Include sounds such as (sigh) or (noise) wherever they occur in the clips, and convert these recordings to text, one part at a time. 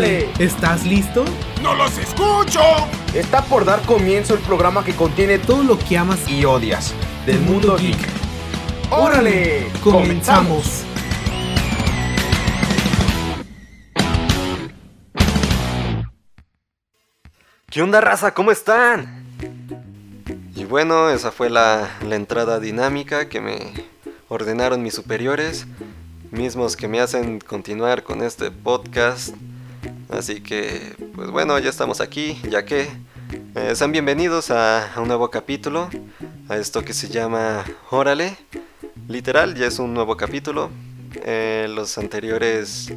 ¡Órale! ¿Estás listo? ¡No los escucho! Está por dar comienzo el programa que contiene Todo lo que amas y odias del mundo mundo geek. geek. ¡Órale! Comenzamos. ¿Qué onda raza? ¿Cómo están? Y bueno, esa fue la, la entrada dinámica que me ordenaron mis superiores, mismos que me hacen continuar con este podcast. Así que, pues bueno, ya estamos aquí, ya que eh, sean bienvenidos a, un nuevo capítulo, a esto que se llama Órale. Literal, ya es un nuevo capítulo. Eh, los anteriores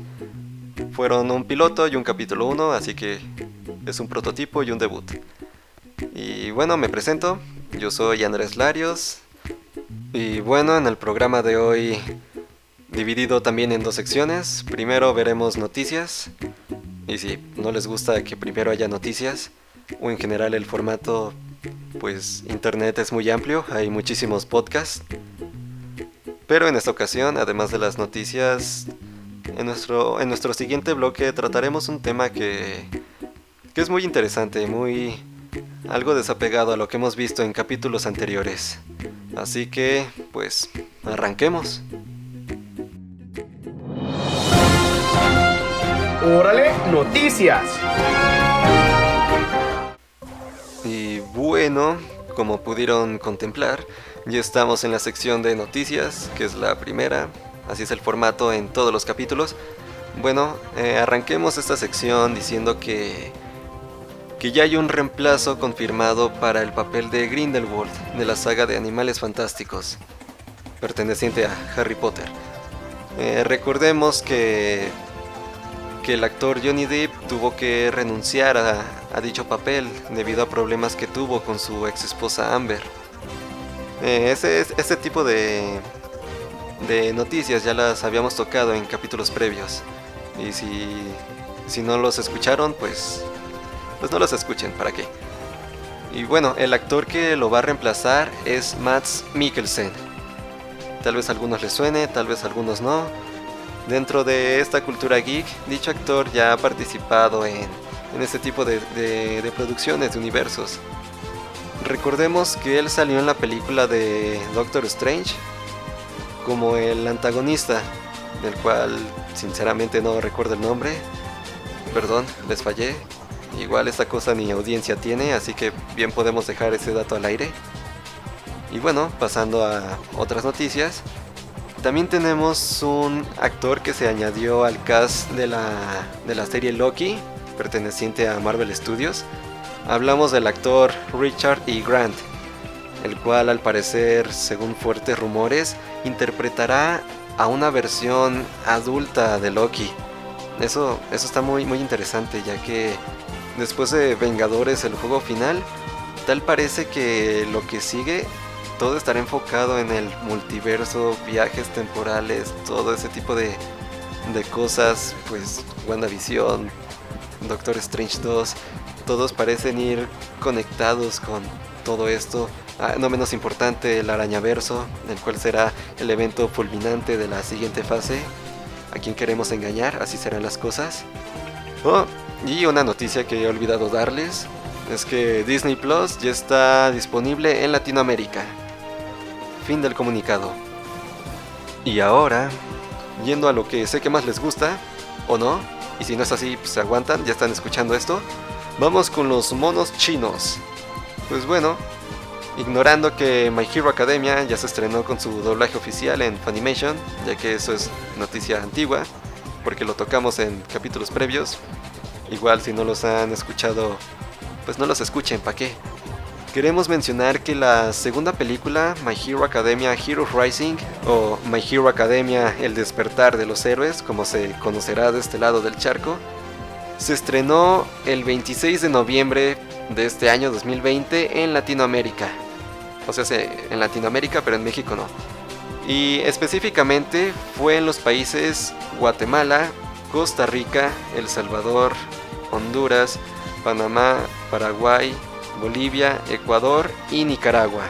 fueron un piloto y un capítulo 1, así que es un prototipo y un debut. Y bueno, me presento, yo soy Andrés Larios. Y bueno, en el programa de hoy, dividido también en dos secciones, primero veremos noticias. Y si no les gusta que primero haya noticias, o en general el formato, pues internet es muy amplio, hay muchísimos podcasts. Pero en esta ocasión, además de las noticias, en nuestro, en nuestro siguiente bloque trataremos un tema que, que es muy interesante, muy algo desapegado a lo que hemos visto en capítulos anteriores. Así que, pues, arranquemos. ¡Órale! Noticias. Y bueno, como pudieron contemplar, ya estamos en la sección de noticias, que es la primera, así es el formato en todos los capítulos. Bueno, eh, arranquemos esta sección diciendo que, que ya hay un reemplazo confirmado para el papel de Grindelwald de la saga de Animales Fantásticos, perteneciente a Harry Potter. Eh, recordemos que, que el actor Johnny Depp tuvo que renunciar a, dicho papel debido a problemas que tuvo con su ex esposa Amber. Eh, ese, ese tipo de, de noticias ya las habíamos tocado en capítulos previos. Y si, si no los escucharon, pues, pues no los escuchen, ¿para qué? Y bueno, el actor que lo va a reemplazar es Mads Mikkelsen. Tal vez a algunos les suene, tal vez a algunos no. Dentro de esta cultura geek, dicho actor ya ha participado en, en este tipo de, de- de producciones, de universos. Recordemos que él salió en la película de Doctor Strange como el antagonista, del cual sinceramente no recuerdo el nombre. Perdón, les fallé. Igual esta cosa ni audiencia tiene, así que bien podemos dejar ese dato al aire. Y bueno, pasando a otras noticias. También tenemos un actor que se añadió al cast de la, de la serie Loki, perteneciente a Marvel Studios. Hablamos del actor Richard E. Grant, el cual al parecer, según fuertes rumores, interpretará a una versión adulta de Loki. Eso, eso está muy, muy interesante, ya que después de Vengadores, el juego final, tal parece que lo que sigue todo estará enfocado en el multiverso, viajes temporales, todo ese tipo de, de cosas, pues WandaVision, Doctor Strange 2, todos parecen ir conectados con todo esto. Ah, no menos importante el arañaverso, el cual será el evento fulminante de la siguiente fase. A quien queremos engañar, así serán las cosas. Oh, y una noticia que he olvidado darles es que Disney Plus ya está disponible en Latinoamérica. Fin del comunicado. Y ahora, yendo a lo que sé que más les gusta, o no, y si no es así, pues se aguantan, ya están escuchando esto, vamos con los monos chinos. Pues bueno, ignorando que My Hero Academia ya se estrenó con su doblaje oficial en Funimation, ya que eso es noticia antigua, porque lo tocamos en capítulos previos. Igual si no los han escuchado, pues no los escuchen, ¿para qué? Queremos mencionar que la segunda película, My Hero Academia Heroes Rising, o My Hero Academia El despertar de los héroes, como se conocerá de este lado del charco, se estrenó el 26 de noviembre de este año 2020 en Latinoamérica. O sea, se- en Latinoamérica, pero en México no. Y específicamente fue en los países Guatemala, Costa Rica, El Salvador, Honduras, Panamá, Paraguay, Bolivia, Ecuador y Nicaragua.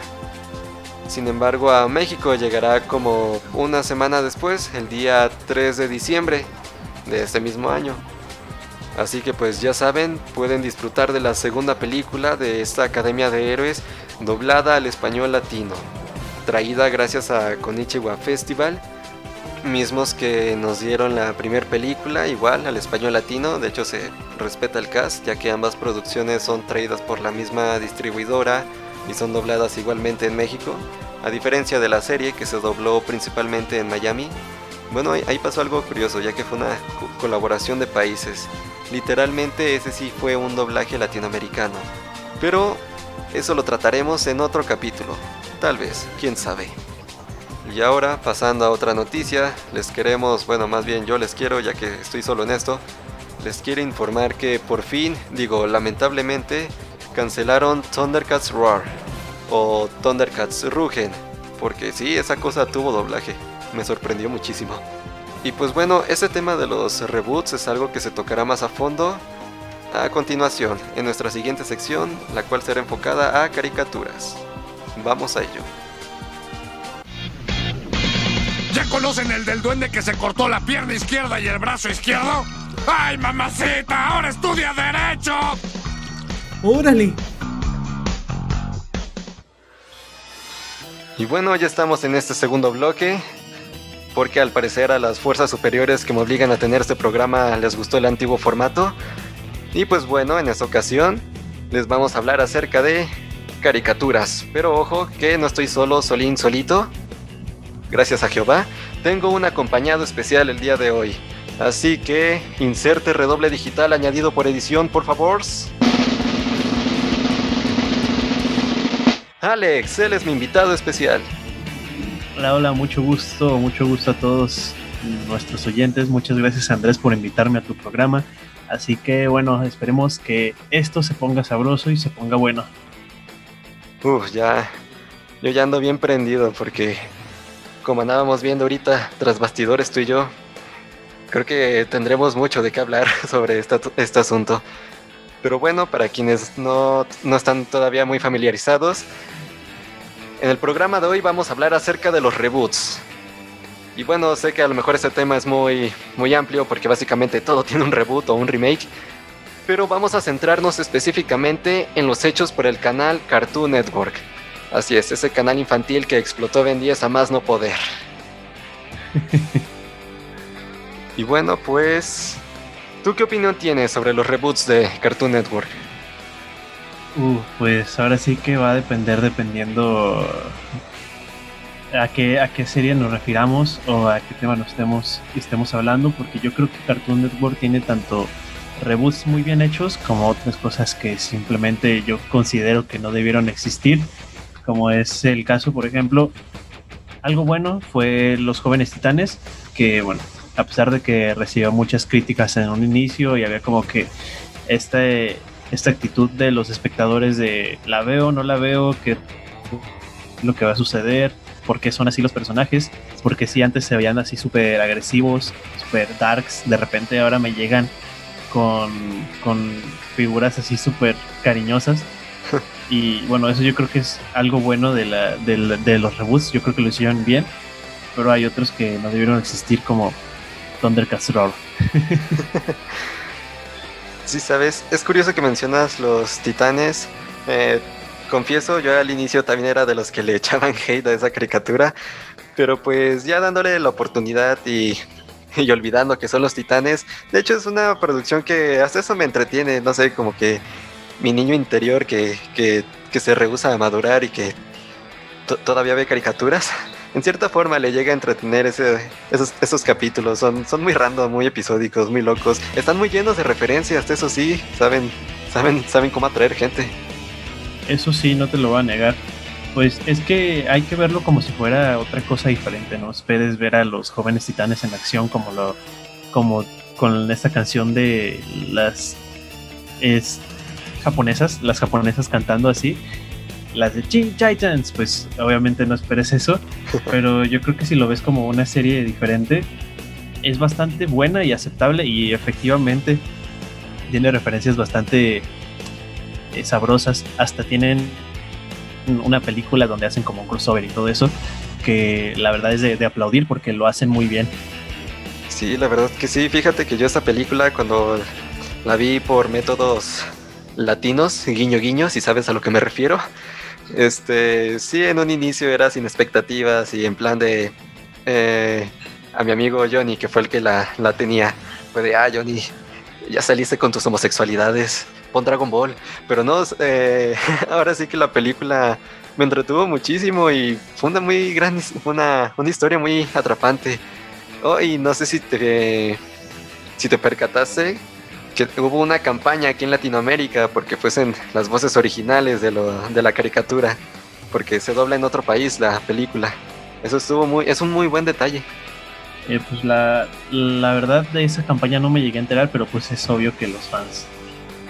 Sin embargo, a México llegará como una semana después, el día 3 de diciembre de este mismo año. Así que pues ya saben, pueden disfrutar de la segunda película de esta Academia de Héroes doblada al español latino, traída gracias a Konichiwa Festival, mismos que nos dieron la primera película igual al español latino, de hecho se respeta el cast ya que ambas producciones son traídas por la misma distribuidora y son dobladas igualmente en México, a diferencia de la serie que se dobló principalmente en Miami. Bueno, ahí pasó algo curioso, ya que fue una colaboración de países. Literalmente ese sí fue un doblaje latinoamericano. Pero eso lo trataremos en otro capítulo. Tal vez, quién sabe. Y ahora, pasando a otra noticia, les queremos, bueno, más bien yo les quiero, ya que estoy solo en esto, les quiero informar que por fin, digo, lamentablemente, cancelaron Thundercats Roar o Thundercats Rugen, porque sí, esa cosa tuvo doblaje, me sorprendió muchísimo. Y pues bueno, ese tema de los reboots es algo que se tocará más a fondo a continuación en nuestra siguiente sección, la cual será enfocada a caricaturas. Vamos a ello. ¿Ya conocen el del duende que se cortó la pierna izquierda y el brazo izquierdo? ¡Ay, mamacita! ¡Ahora estudia Derecho! ¡Órale! Y bueno, ya estamos en este segundo bloque. Porque al parecer a las fuerzas superiores que me obligan a tener este programa les gustó el antiguo formato. Y pues bueno, en esta ocasión les vamos a hablar acerca de caricaturas. Pero ojo que no estoy solo, solín, solito. Gracias a Jehová, tengo un acompañado especial el día de hoy. Así que inserte redoble digital añadido por edición, por favor. Alex, él es mi invitado especial. Hola, hola, mucho gusto, mucho gusto a todos nuestros oyentes. Muchas gracias Andrés por invitarme a tu programa. Así que bueno, esperemos que esto se ponga sabroso y se ponga bueno. Uf, ya, yo ya ando bien prendido porque como andábamos viendo ahorita tras bastidores tú y yo, creo que tendremos mucho de qué hablar (laughs) sobre este asunto. Pero bueno, para quienes no, no están todavía muy familiarizados, en el programa de hoy vamos a hablar acerca de los reboots. Y bueno, sé que a lo mejor este tema es muy, muy amplio porque básicamente todo (laughs) tiene un reboot o un remake. Pero vamos a centrarnos específicamente en los hechos por el canal Cartoon Network. Así es, ese canal infantil que explotó Ben 10 a más no poder. (laughs) y bueno, pues... ¿Tú qué opinión tienes sobre los reboots de Cartoon Network? Uh, pues ahora sí que va a depender dependiendo a qué, a qué serie nos refiramos o a qué tema nos estemos, estemos hablando, porque yo creo que Cartoon Network tiene tanto reboots muy bien hechos como otras cosas que simplemente yo considero que no debieron existir, como es el caso, por ejemplo, algo bueno fue Los Jóvenes Titanes, que bueno, a pesar de que recibió muchas críticas en un inicio y había como que este esta actitud de los espectadores de la veo, no la veo, qué lo que va a suceder, por qué son así los personajes, porque si antes se veían así súper agresivos, súper darks, de repente ahora me llegan con, con figuras así súper cariñosas. (laughs) y bueno, eso yo creo que es algo bueno de, la, de, los reboots, yo creo que lo hicieron bien, pero hay otros que no debieron existir como Thundercats Roar. (laughs) Sí, sabes, es curioso que mencionas los titanes. Eh, confieso, yo al inicio también era de los que le (laughs) echaban hate a esa caricatura, pero pues ya dándole la oportunidad y, y olvidando que son los titanes, de hecho es una producción que hasta eso me entretiene, no sé, como que mi niño interior que, que, que se rehúsa a madurar y que todavía ve caricaturas, (laughs) en cierta forma le llega a entretener ese, esos, esos capítulos. Son, son muy random, muy episódicos, muy locos. Están muy llenos de referencias, eso sí, saben, saben, saben cómo atraer gente. Eso sí, no te lo voy a negar. Pues es que hay que verlo como si fuera otra cosa diferente, ¿no? Puedes ver a los jóvenes titanes en acción como lo, como con esta canción de las es, japonesas, las japonesas cantando así las de Teen Titans, pues obviamente no esperes eso, (laughs) pero yo creo que si lo ves como una serie diferente, es bastante buena y aceptable y efectivamente tiene referencias bastante eh, sabrosas, hasta tienen una película donde hacen como un crossover y todo eso, que la verdad es de, de aplaudir porque lo hacen muy bien. Sí, la verdad que sí, fíjate que yo esta película cuando la vi por métodos latinos, guiño guiño, si sabes a lo que me refiero. Este, sí, en un inicio era sin expectativas y en plan de eh, a mi amigo Johnny, que fue el que la, la tenía, fue de, ah, Johnny, ya saliste con tus homosexualidades, pon Dragon Ball. Pero no, eh, (laughs) ahora sí que la película me entretuvo muchísimo y fue una muy gran, una, una historia muy atrapante. Oh, y no sé si te, si te percataste que hubo una campaña aquí en Latinoamérica porque fuesen las voces originales de, lo, de la caricatura, porque se dobla en otro país la película. Eso estuvo muy, es un muy buen detalle. Eh, pues la, la verdad de esa campaña no me llegué a enterar, pero pues es obvio que los fans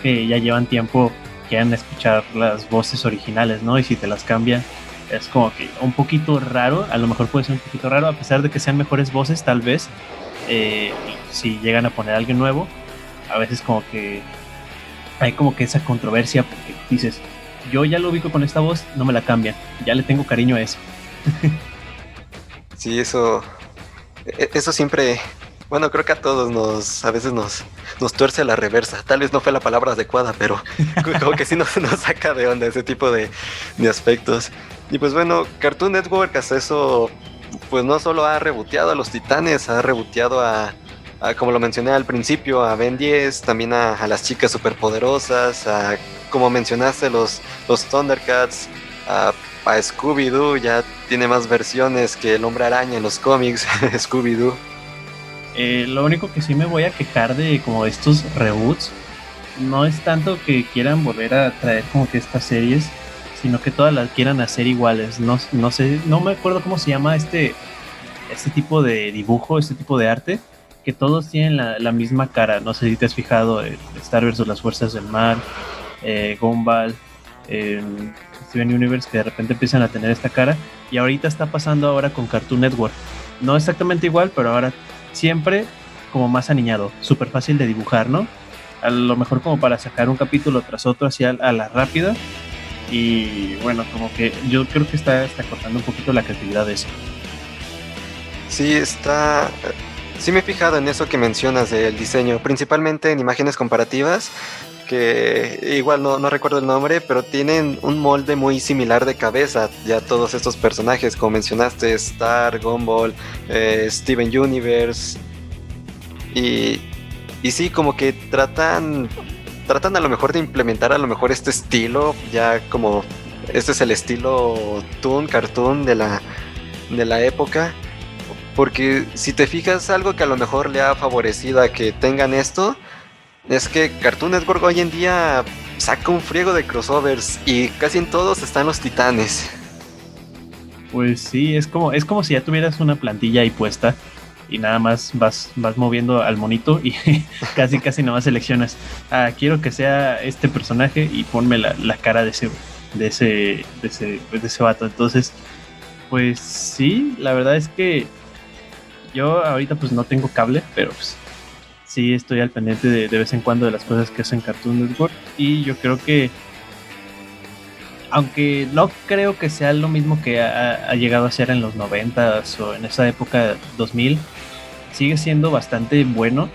que ya llevan tiempo quieran escuchar las voces originales, ¿no? Y si te las cambian, es como que un poquito raro, a lo mejor puede ser un poquito raro, a pesar de que sean mejores voces, tal vez, eh, si llegan a poner alguien nuevo, a veces como que hay como que esa controversia porque dices, yo ya lo ubico con esta voz, no me la cambian, ya le tengo cariño a eso. sí, eso, e-, eso siempre, bueno, creo que a todos nos, a veces nos, nos tuerce la reversa. Tal vez no fue la palabra adecuada, pero (laughs) como que sí nos, nos saca de onda ese tipo de, de aspectos. Y pues bueno, Cartoon Network hasta eso, pues no solo ha reboteado a los titanes, ha reboteado a, como lo mencioné al principio, a Ben 10, también a, las chicas superpoderosas, a, como mencionaste, los, los Thundercats, a, Scooby-Doo, ya tiene más versiones que el hombre araña en los cómics, (laughs) Scooby-Doo. Eh, lo único que sí me voy a quejar de como estos reboots no es tanto que quieran volver a traer como que estas series, sino que todas las quieran hacer iguales. No, no sé, no me acuerdo cómo se llama este, este tipo de dibujo, este tipo de arte, que todos tienen la, misma cara. No sé si te has fijado en Star Wars o las Fuerzas del Mar, eh, Gumball, Steven Universe, que de repente empiezan a tener esta cara. Y ahorita está pasando ahora con Cartoon Network. No exactamente igual, pero ahora siempre como más aniñado, súper fácil de dibujar, ¿no? A lo mejor como para sacar un capítulo tras otro así a, la rápida. Y bueno, como que yo creo que está, está cortando un poquito la creatividad de eso. Sí, está... Sí me he fijado en eso que mencionas del diseño, principalmente en imágenes comparativas, que igual no, recuerdo el nombre, pero tienen un molde muy similar de cabeza. Ya todos estos personajes, como mencionaste, Star, Gumball, eh, Steven Universe. Y, y sí, como que tratan, tratan a lo mejor de implementar a lo mejor este estilo, ya como este es el estilo toon, cartoon de la, de la época. Porque si te fijas, algo que a lo mejor le ha favorecido a que tengan esto es que Cartoon Network hoy en día saca un friego de crossovers y casi en todos están los titanes. Pues sí, es como, es como si ya tuvieras una plantilla ahí puesta y nada más vas, vas moviendo al monito y (laughs) casi casi nada más seleccionas. Ah, quiero que sea este personaje y ponme la, cara de ese, de ese, de ese, de ese vato. Entonces, pues sí, la verdad es que yo ahorita pues no tengo cable, pero pues sí estoy al pendiente de, vez en cuando de las cosas que hacen Cartoon Network y yo creo que aunque no creo que sea lo mismo que ha, llegado a ser en los 90 o en esa época 2000, sigue siendo bastante bueno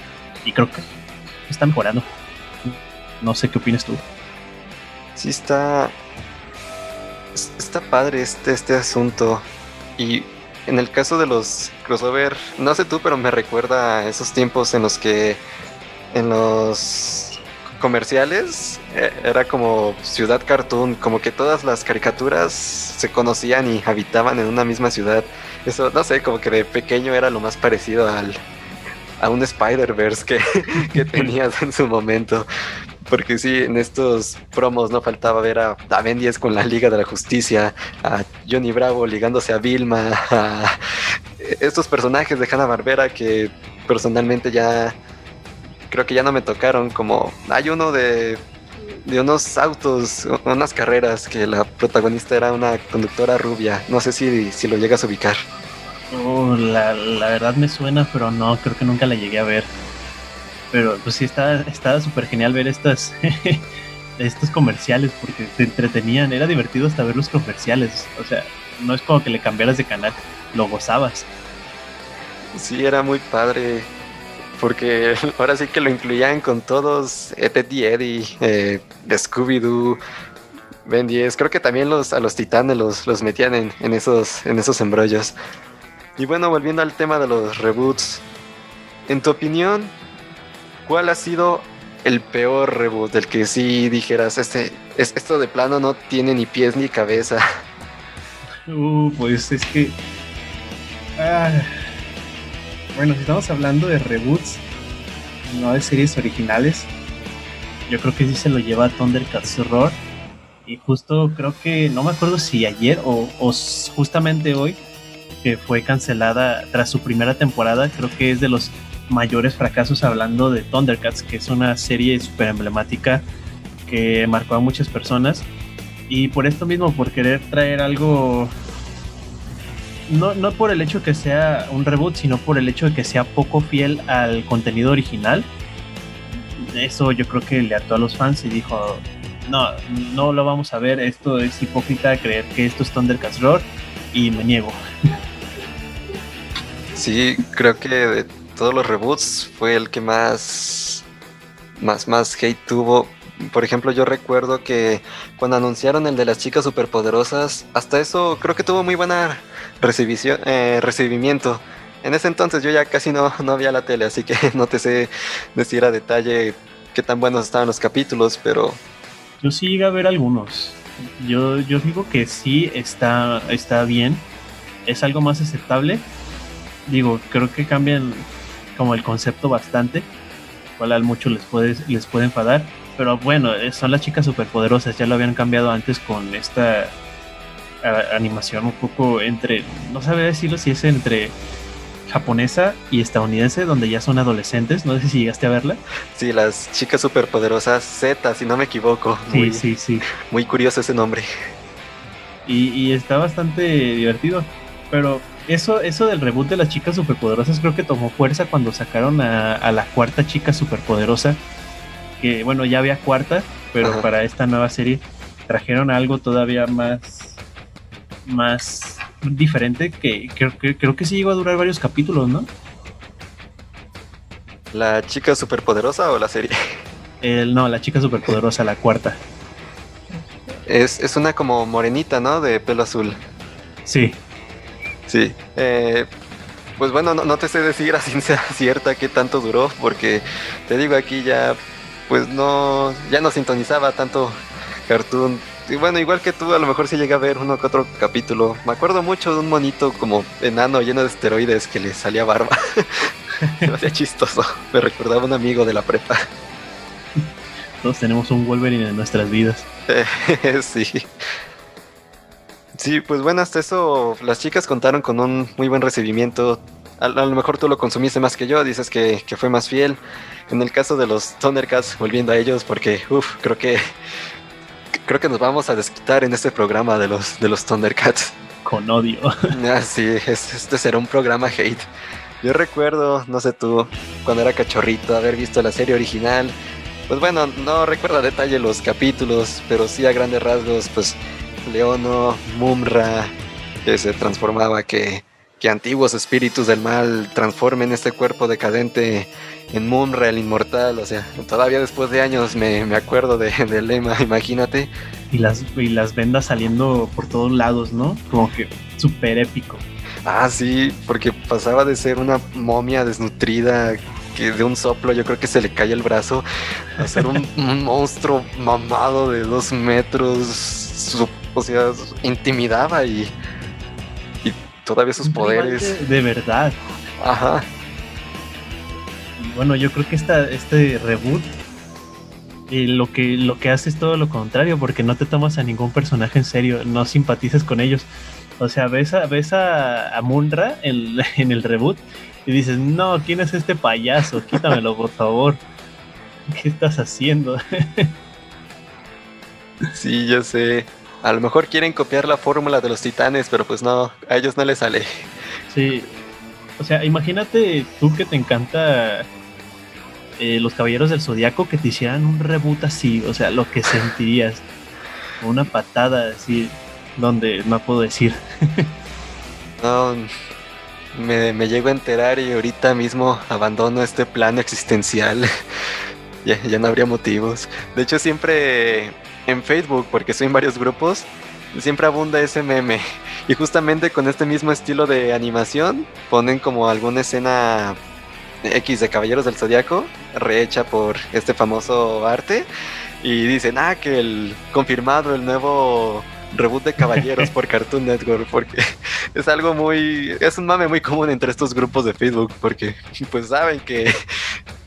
y creo que está mejorando. No sé qué opinas tú. Sí está está padre este este asunto y en el caso de los crossover, no sé tú, pero me recuerda a esos tiempos en los que en los comerciales eh, era como ciudad cartoon, como que todas las caricaturas se conocían y habitaban en una misma ciudad. Eso, no sé, como que de pequeño era lo más parecido al, a un Spider-Verse que, (laughs) que tenías en su momento. Porque sí, en estos promos no faltaba ver a, a Ben 10 con la Liga de la Justicia, a Johnny Bravo ligándose a Vilma, (laughs) a estos personajes de Hanna Barbera que personalmente ya creo que ya no me tocaron. Como hay uno de, de unos autos, unas carreras que la protagonista era una conductora rubia. No sé si, si lo llegas a ubicar. Oh, la, la verdad me suena, pero no, creo que nunca la llegué a ver. Pero pues sí, estaba súper genial ver estas, (laughs) estos comerciales porque te entretenían, era divertido hasta ver los comerciales. O sea, no es como que le cambiaras de canal, lo gozabas. Sí, era muy padre. porque (laughs) ahora sí que lo incluían con todos, Ed, Eddie, eh, Scooby-Doo, Ben 10. Creo que también los, a los titanes los, los metían en, en, esos, en esos embrollos. Y bueno, volviendo al tema de los reboots, en tu opinión, ¿cuál ha sido el peor reboot del que sí dijeras, este, es, esto de plano no tiene ni pies ni cabeza? Uh, pues es que... Ah, bueno, si estamos hablando de reboots, no de series originales, yo creo que sí se lo lleva Thundercats Roar. Y justo creo que, no me acuerdo si ayer o justamente hoy, que fue cancelada tras su primera temporada, creo que es de los mayores fracasos hablando de Thundercats, que es una serie súper emblemática que marcó a muchas personas. Y por esto mismo, por querer traer algo, no, no por el hecho que sea un reboot, sino por el hecho de que sea poco fiel al contenido original. Eso yo creo que le ató a los fans y dijo, no, no lo vamos a ver, esto es hipócrita creer que esto es Thundercats Roar y me niego. Sí, creo que de todos los reboots fue el que más, más, más hate tuvo. Por ejemplo, yo recuerdo que cuando anunciaron el de las chicas superpoderosas, hasta eso creo que tuvo muy buena eh, recibimiento. En ese entonces yo ya casi no, no había la tele, así que (laughs) no te sé decir a detalle qué tan buenos estaban los capítulos, pero... Yo sí llegué a ver algunos. Yo, yo digo que sí está, está bien. Es algo más aceptable. Digo, creo que cambian como el concepto bastante, cual a mucho les puede, les puede enfadar, pero bueno, eh, son las chicas superpoderosas, ya lo habían cambiado antes con esta animación un poco entre, no sabía decirlo si es entre japonesa y estadounidense, donde ya son adolescentes, no sé si llegaste a verla. Sí, las chicas superpoderosas Z, si no me equivoco. Sí, muy, sí, sí. Muy curioso ese nombre. Y, y está bastante divertido, pero eso, eso del reboot de las chicas superpoderosas creo que tomó fuerza cuando sacaron a, la cuarta chica superpoderosa. Que bueno, ya había cuarta, pero para esta nueva serie trajeron algo todavía más, más diferente que creo, que creo que sí llegó a durar varios capítulos, ¿no? ¿La chica superpoderosa o la serie? El, no, la chica superpoderosa, la cuarta. Es, es una como morenita, ¿no? De pelo azul. Sí. Sí. Eh, pues bueno, no, te sé decir a (laughs) ciencia cierta qué tanto duró, porque te digo aquí ya, pues no, ya no sintonizaba tanto cartoon. Y bueno, igual que tú, a lo mejor sí llegué a ver uno que otro capítulo. Me acuerdo mucho de un monito como enano lleno de esteroides que le salía barba. (laughs) Me hacía chistoso. Me recordaba un amigo de la prepa. Todos tenemos un Wolverine en nuestras vidas. (laughs) sí. Sí, pues bueno, hasta eso las chicas contaron con un muy buen recibimiento. A, lo mejor tú lo consumiste más que yo, dices que, fue más fiel. En el caso de los Thundercats, volviendo a ellos, porque uff, creo que creo que nos vamos a desquitar en este programa de los de los Thundercats. Con odio. (laughs) Ah, sí, este será un programa hate. Yo recuerdo, no sé tú, cuando era cachorrito, haber visto la serie original. Pues bueno, no recuerdo a detalle los capítulos, pero sí a grandes rasgos, pues Leono, Mumra, que se transformaba, que, que antiguos espíritus del mal transformen este cuerpo decadente en Mumra, el inmortal. O sea, todavía después de años me, acuerdo de, (laughs) del lema, imagínate. Y las, y las vendas saliendo por todos lados, ¿no? Como que súper épico. Ah, sí, porque pasaba de ser una momia desnutrida que de un soplo yo creo que se le cae el brazo a ser un, (laughs) un monstruo mamado de dos metros, super o sea, intimidaba y, y todavía sus poderes. De, verdad. Ajá. bueno, yo creo que esta, este reboot eh, lo, que, lo que hace es todo lo contrario, porque no te tomas a ningún personaje en serio, no simpatizas con ellos. O sea, ves a, ves a, Munra en, (laughs) en el reboot y dices, no, ¿quién es este payaso? Quítamelo, por favor. ¿Qué estás haciendo? (laughs) sí, yo sé. A lo mejor quieren copiar la fórmula de los titanes, pero pues no, a ellos no les sale. Sí. O sea, imagínate tú que te encanta eh, los Caballeros del Zodiaco que te hicieran un reboot así, o sea, lo que sentirías. Una patada así, donde no puedo decir. (laughs) no, me, me llego a enterar y ahorita mismo abandono este plano existencial. (laughs) ya, ya no habría motivos. De hecho, siempre en Facebook, porque estoy en varios grupos, siempre abunda ese meme. Y justamente con este mismo estilo de animación, ponen como alguna escena X de Caballeros del Zodiaco, rehecha por este famoso arte. Y dicen, ah, que el confirmado, el nuevo reboot de Caballeros por (laughs) Cartoon Network, porque es algo muy, es un mame muy común entre estos grupos de Facebook, porque pues saben que,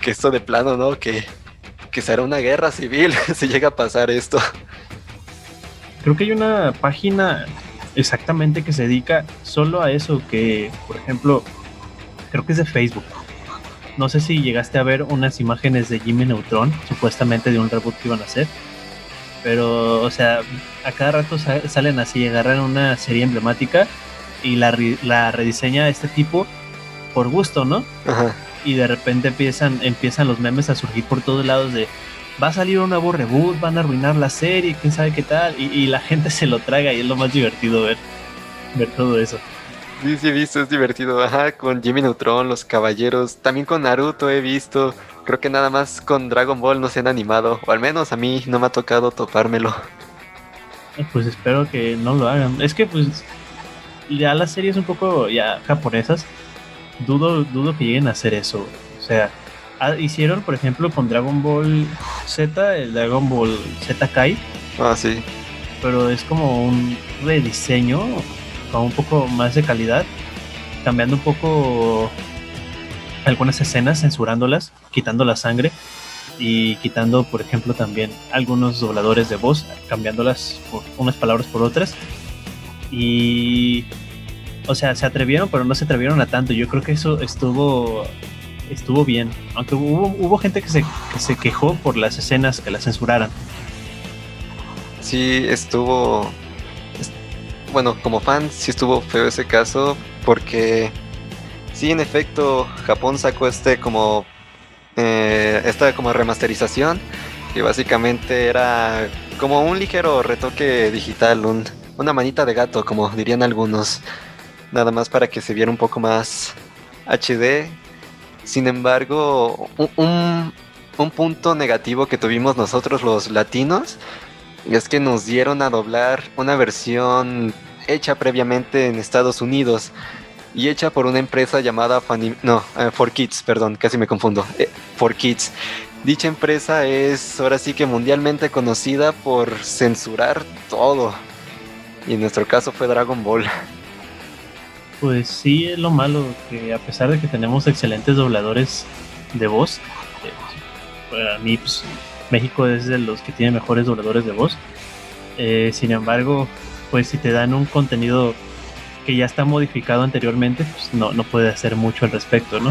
que esto de plano, ¿no? Que, que será una guerra civil (laughs) si llega a pasar esto. Creo que hay una página exactamente que se dedica solo a eso, que por ejemplo, creo que es de Facebook. No sé si llegaste a ver unas imágenes de Jimmy Neutron, supuestamente de un reboot que iban a hacer. Pero, o sea, a cada rato salen así, agarran una serie emblemática y la, la rediseña este tipo por gusto, ¿no? Ajá. Y de repente empiezan, empiezan los memes a surgir por todos lados de va a salir un nuevo reboot, van a arruinar la serie, quién sabe qué tal, y, y la gente se lo traga y es lo más divertido ver, ver todo eso. Sí, sí he visto, es divertido. Ajá, con Jimmy Neutron, los caballeros. También con Naruto he visto. Creo que nada más con Dragon Ball no se han animado. O al menos a mí no me ha tocado topármelo. Pues espero que no lo hagan. Es que pues ya las series un poco ya japonesas. Dudo, dudo que lleguen a hacer eso. O sea, hicieron por ejemplo con Dragon Ball Z, el Dragon Ball Z Kai. Ah, sí. Pero es como un rediseño con un poco más de calidad, cambiando un poco algunas escenas, censurándolas, quitando la sangre y quitando, por ejemplo, también algunos dobladores de voz, cambiándolas por unas palabras por otras. Y, o sea, se atrevieron, pero no se atrevieron a tanto. Yo creo que eso estuvo estuvo bien. Aunque hubo, hubo gente que se, que se quejó por las escenas que las censuraran. Sí, estuvo bueno, como fan sí estuvo feo ese caso porque sí, en efecto, Japón sacó este como eh, esta como remasterización que básicamente era como un ligero retoque digital, un, una manita de gato, como dirían algunos, nada más para que se viera un poco más HD. Sin embargo, un, un punto negativo que tuvimos nosotros los latinos es que nos dieron a doblar una versión hecha previamente en Estados Unidos y hecha por una empresa llamada Funny, no, uh, For Kids, perdón, casi me confundo, eh, For Kids. Dicha empresa es ahora sí que mundialmente conocida por censurar todo. Y en nuestro caso fue Dragon Ball. Pues sí, es lo malo, que a pesar de que tenemos excelentes dobladores de voz, eh, para mí pues, México es de los que tiene mejores dobladores de voz. Eh, sin embargo, pues si te dan un contenido que ya está modificado anteriormente, pues no, no puede hacer mucho al respecto, ¿no?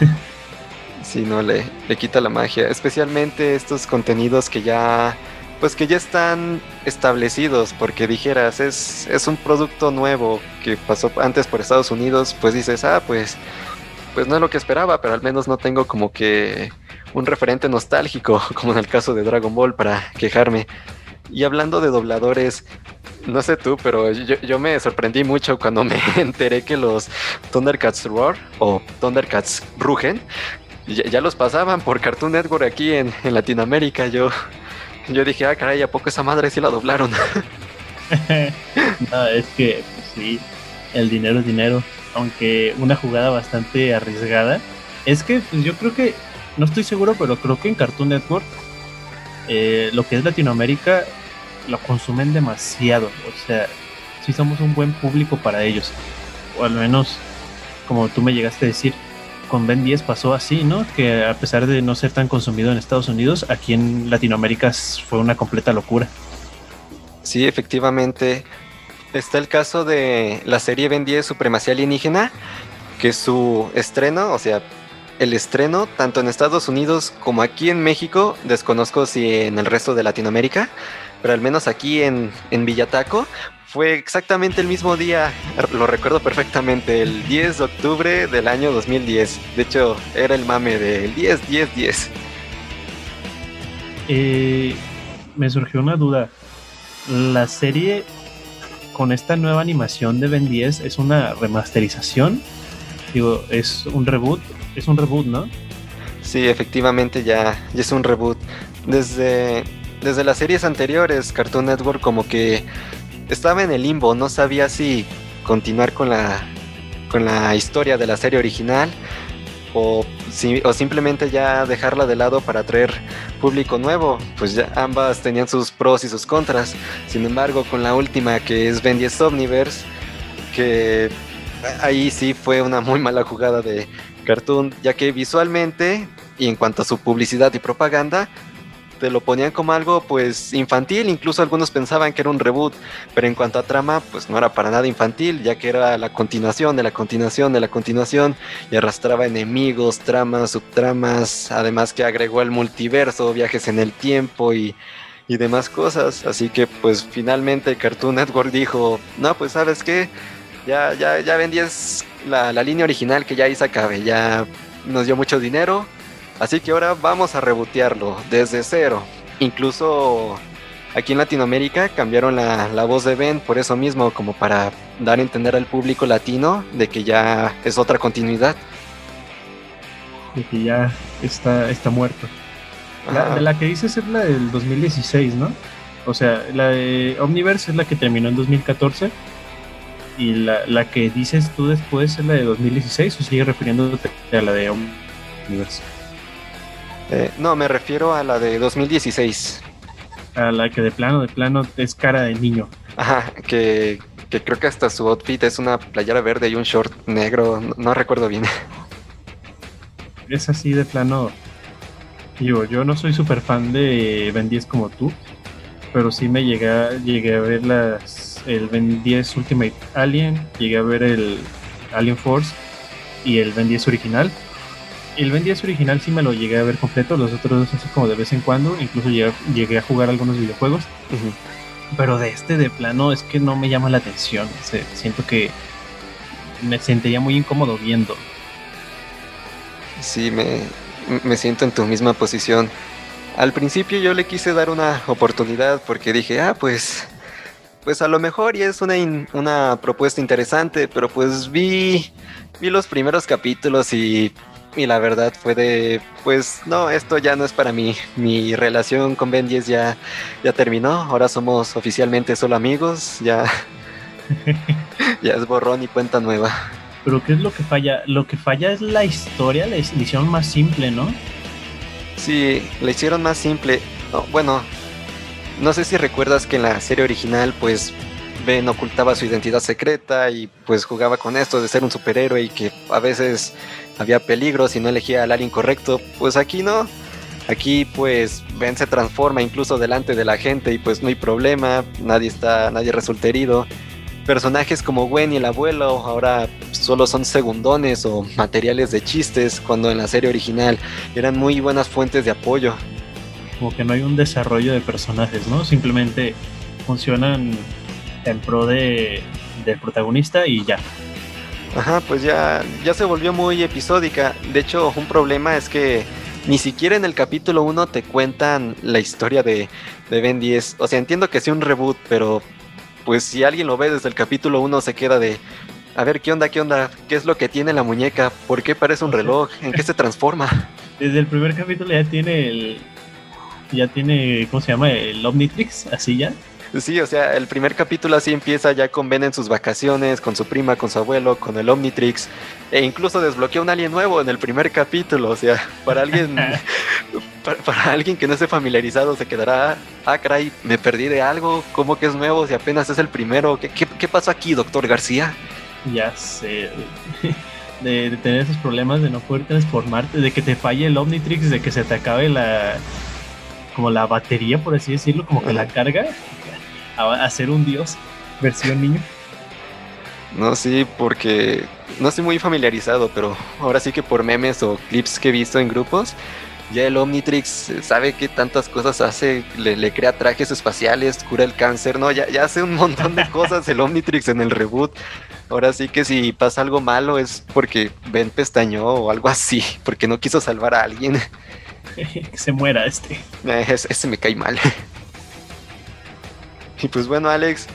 (laughs) sí, no, le, le quita la magia. Especialmente estos contenidos que ya pues que ya están establecidos, porque dijeras, es, es un producto nuevo que pasó antes por Estados Unidos, pues dices, ah, pues, pues no es lo que esperaba, pero al menos no tengo como que un referente nostálgico, (laughs) como en el caso de Dragon Ball, para quejarme. Y hablando de dobladores, no sé tú, pero yo, yo, me sorprendí mucho cuando me (laughs) enteré que los Thundercats Roar o Thundercats Rugen ya, los pasaban por Cartoon Network aquí en, en, Latinoamérica. Yo, yo dije, ah, caray, ¿a poco esa madre sí la doblaron? (laughs) no, es que pues, sí, el dinero es dinero. Aunque una jugada bastante arriesgada. Es que pues, yo creo que no estoy seguro, pero creo que en Cartoon Network, eh, lo que es Latinoamérica, lo consumen demasiado. O sea, sí somos un buen público para ellos. O al menos, como tú me llegaste a decir, con Ben 10 pasó así, ¿no? Que a pesar de no ser tan consumido en Estados Unidos, aquí en Latinoamérica fue una completa locura. Sí, efectivamente. Está el caso de la serie Ben 10 Supremacía Alienígena, que su estreno, o sea, el estreno, tanto en Estados Unidos como aquí en México, desconozco si en el resto de Latinoamérica, pero al menos aquí en, en Villataco, fue exactamente el mismo día, lo recuerdo perfectamente, el 10 de octubre del año 2010. De hecho, era el mame del 10, 10, 10. Eh, me surgió una duda. ¿La serie con esta nueva animación de Ben 10 es una remasterización Digo, es un reboot, es un reboot, ¿no? Sí, efectivamente ya, ya es un reboot. Desde, desde las series anteriores, Cartoon Network como que estaba en el limbo, no sabía si continuar con la, con la historia de la serie original o, si- o simplemente ya dejarla de lado para atraer público nuevo. Pues ya ambas tenían sus pros y sus contras. Sin embargo, con la última que es Ben 10 Omniverse, que ahí sí fue una muy mala jugada de Cartoon, ya que visualmente y en cuanto a su publicidad y propaganda, te lo ponían como algo pues infantil, incluso algunos pensaban que era un reboot, pero en cuanto a trama pues no era para nada infantil, ya que era la continuación de la continuación de la continuación y arrastraba enemigos, tramas, subtramas, además que agregó el multiverso, viajes en el tiempo y, y demás cosas, así que pues finalmente Cartoon Network dijo, no pues sabes qué, ya, ya, ya vendías la, la línea original que ya se acabe, ya nos dio mucho dinero, Así que ahora vamos a rebotearlo desde cero. Incluso aquí en Latinoamérica cambiaron la, la voz de Ben por eso mismo, como para dar a entender al público latino de que ya es otra continuidad. De que ya está, está muerto. La, de la que dices es la del 2016, ¿no? O sea, la de Omniverse es la que terminó en 2014. Y la, la que dices tú después es la de 2016 o sigue refiriéndote a la de Omniverse. Eh, no, me refiero a la de 2016. A la que de plano, de plano es cara de niño. Ajá, que, que creo que hasta su outfit es una playera verde y un short negro, no, no recuerdo bien. (laughs) Es así de plano. Digo, yo no soy súper fan de Ben 10 como tú, pero sí me llegué llegué a ver las, el Ben 10 Ultimate Alien, llegué a ver el Alien Force y el Ben 10 original. El Ben 10 original sí me lo llegué a ver completo, los otros dos así como de vez en cuando, incluso llegué, llegué a jugar algunos videojuegos, pero de este de plano es que no me llama la atención, siento que me sentiría muy incómodo viendo. Sí, me, me siento en tu misma posición. Al principio yo le quise dar una oportunidad porque dije, ah, pues, pues a lo mejor y es una, in- una propuesta interesante, pero pues vi, vi los primeros capítulos y, y la verdad fue de, pues no, esto ya no es para mí. Mi relación con Ben 10 ya, ya terminó, ahora somos oficialmente solo amigos, ya, (laughs) ya es borrón y cuenta nueva. Pero ¿qué es lo que falla? Lo que falla es la historia, la hicieron más simple, ¿no? Sí, la hicieron más simple. No, bueno, no sé si recuerdas que en la serie original, pues Ben ocultaba su identidad secreta y pues jugaba con esto de ser un superhéroe y que a veces había peligros y no elegía al alien correcto. Pues aquí no. Aquí pues Ben se transforma incluso delante de la gente y pues no hay problema, nadie está, nadie resulta herido. Personajes como Gwen y el abuelo ahora solo son segundones o materiales de chistes, cuando en la serie original eran muy buenas fuentes de apoyo. Como que no hay un desarrollo de personajes, ¿no? Simplemente funcionan en pro de, del protagonista y ya. Ajá, pues ya, ya se volvió muy episódica. De hecho, un problema es que ni siquiera en el capítulo 1 te cuentan la historia de, de Ben 10. O sea, entiendo que sea un reboot, pero pues si alguien lo ve desde el capítulo 1 se queda de... A ver, ¿qué onda? ¿Qué onda? ¿Qué es lo que tiene la muñeca? ¿Por qué parece un reloj? ¿En qué se transforma? (laughs) Desde el primer capítulo ya tiene el. Ya tiene. ¿Cómo se llama? El Omnitrix, así ya. Sí, o sea, el primer capítulo así empieza ya con Ben en sus vacaciones, con su prima, con su abuelo, con el Omnitrix, e incluso desbloquea un alien nuevo en el primer capítulo, o sea, para alguien, (laughs) para, para alguien que no esté familiarizado se quedará, ah, caray, me perdí de algo, ¿cómo que es nuevo si apenas es el primero? ¿Qué, qué, qué pasó aquí, doctor García? Ya sé. (laughs) De, de tener esos problemas de no poder transformarte, de que te falle el Omnitrix, de que se te acabe la. Como la batería, por así decirlo, como que la carga. A, a ser un dios, versión niño. No, sí, porque no estoy muy familiarizado, pero ahora sí que por memes o clips que he visto en grupos, ya el Omnitrix sabe que tantas cosas hace, le, le crea trajes espaciales, cura el cáncer, no, ya, ya hace un montón de cosas el Omnitrix en el reboot. Ahora sí que si pasa algo malo es porque Ben pestañó o algo así, porque no quiso salvar a alguien. Que (laughs) se muera este. Eh, ese me cae mal. (laughs) Y pues bueno, Alex,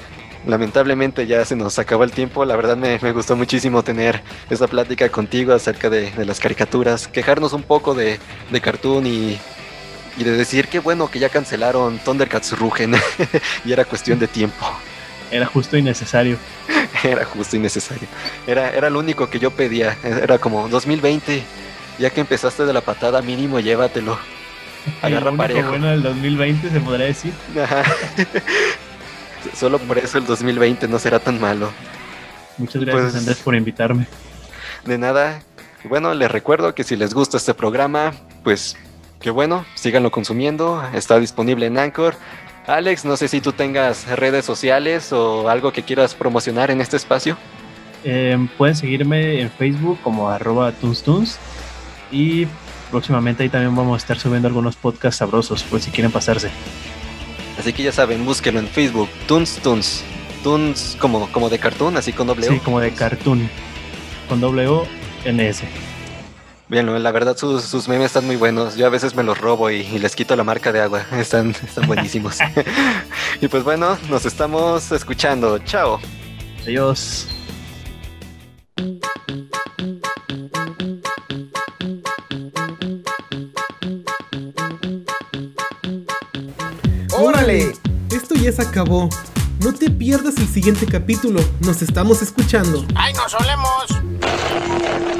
lamentablemente ya se nos acabó el tiempo. La verdad me, me gustó muchísimo tener esta plática contigo acerca de, de las caricaturas, quejarnos un poco de, de Cartoon y, y de decir que bueno que ya cancelaron Thundercats Rugen (laughs) y era cuestión de tiempo. Era justo y necesario. Era justo y necesario. Era, era lo único que yo pedía. Era como 2020. Ya que empezaste de la patada, mínimo llévatelo. Agarra parejo. bueno del 2020 se podría decir. Ajá. (laughs) Solo por eso el 2020 no será tan malo. Muchas gracias Pues- Andrés por invitarme. De nada. Bueno, les recuerdo que si les gusta este programa, pues que bueno, síganlo consumiendo. Está disponible en Anchor. Alex, no sé si tú tengas redes sociales o algo que quieras promocionar en este espacio. Eh, pueden seguirme en Facebook como arroba tunstuns y próximamente ahí también vamos a estar subiendo algunos podcasts sabrosos por si quieren pasarse. Así que ya saben, búsquenlo en Facebook. Toons Toons. Toons como, como de cartoon, así con doble O. Sí, como de cartoon con doble O N S. Bien, la verdad sus, sus memes están muy buenos. Yo a veces me los robo y, y les quito la marca de agua. (laughs) Están, están buenísimos. (laughs) y pues bueno, nos estamos escuchando. Chao. Adiós. ¡Órale! Esto ya se acabó. No te pierdas el siguiente capítulo. Nos estamos escuchando. ¡Ay, nos solemos!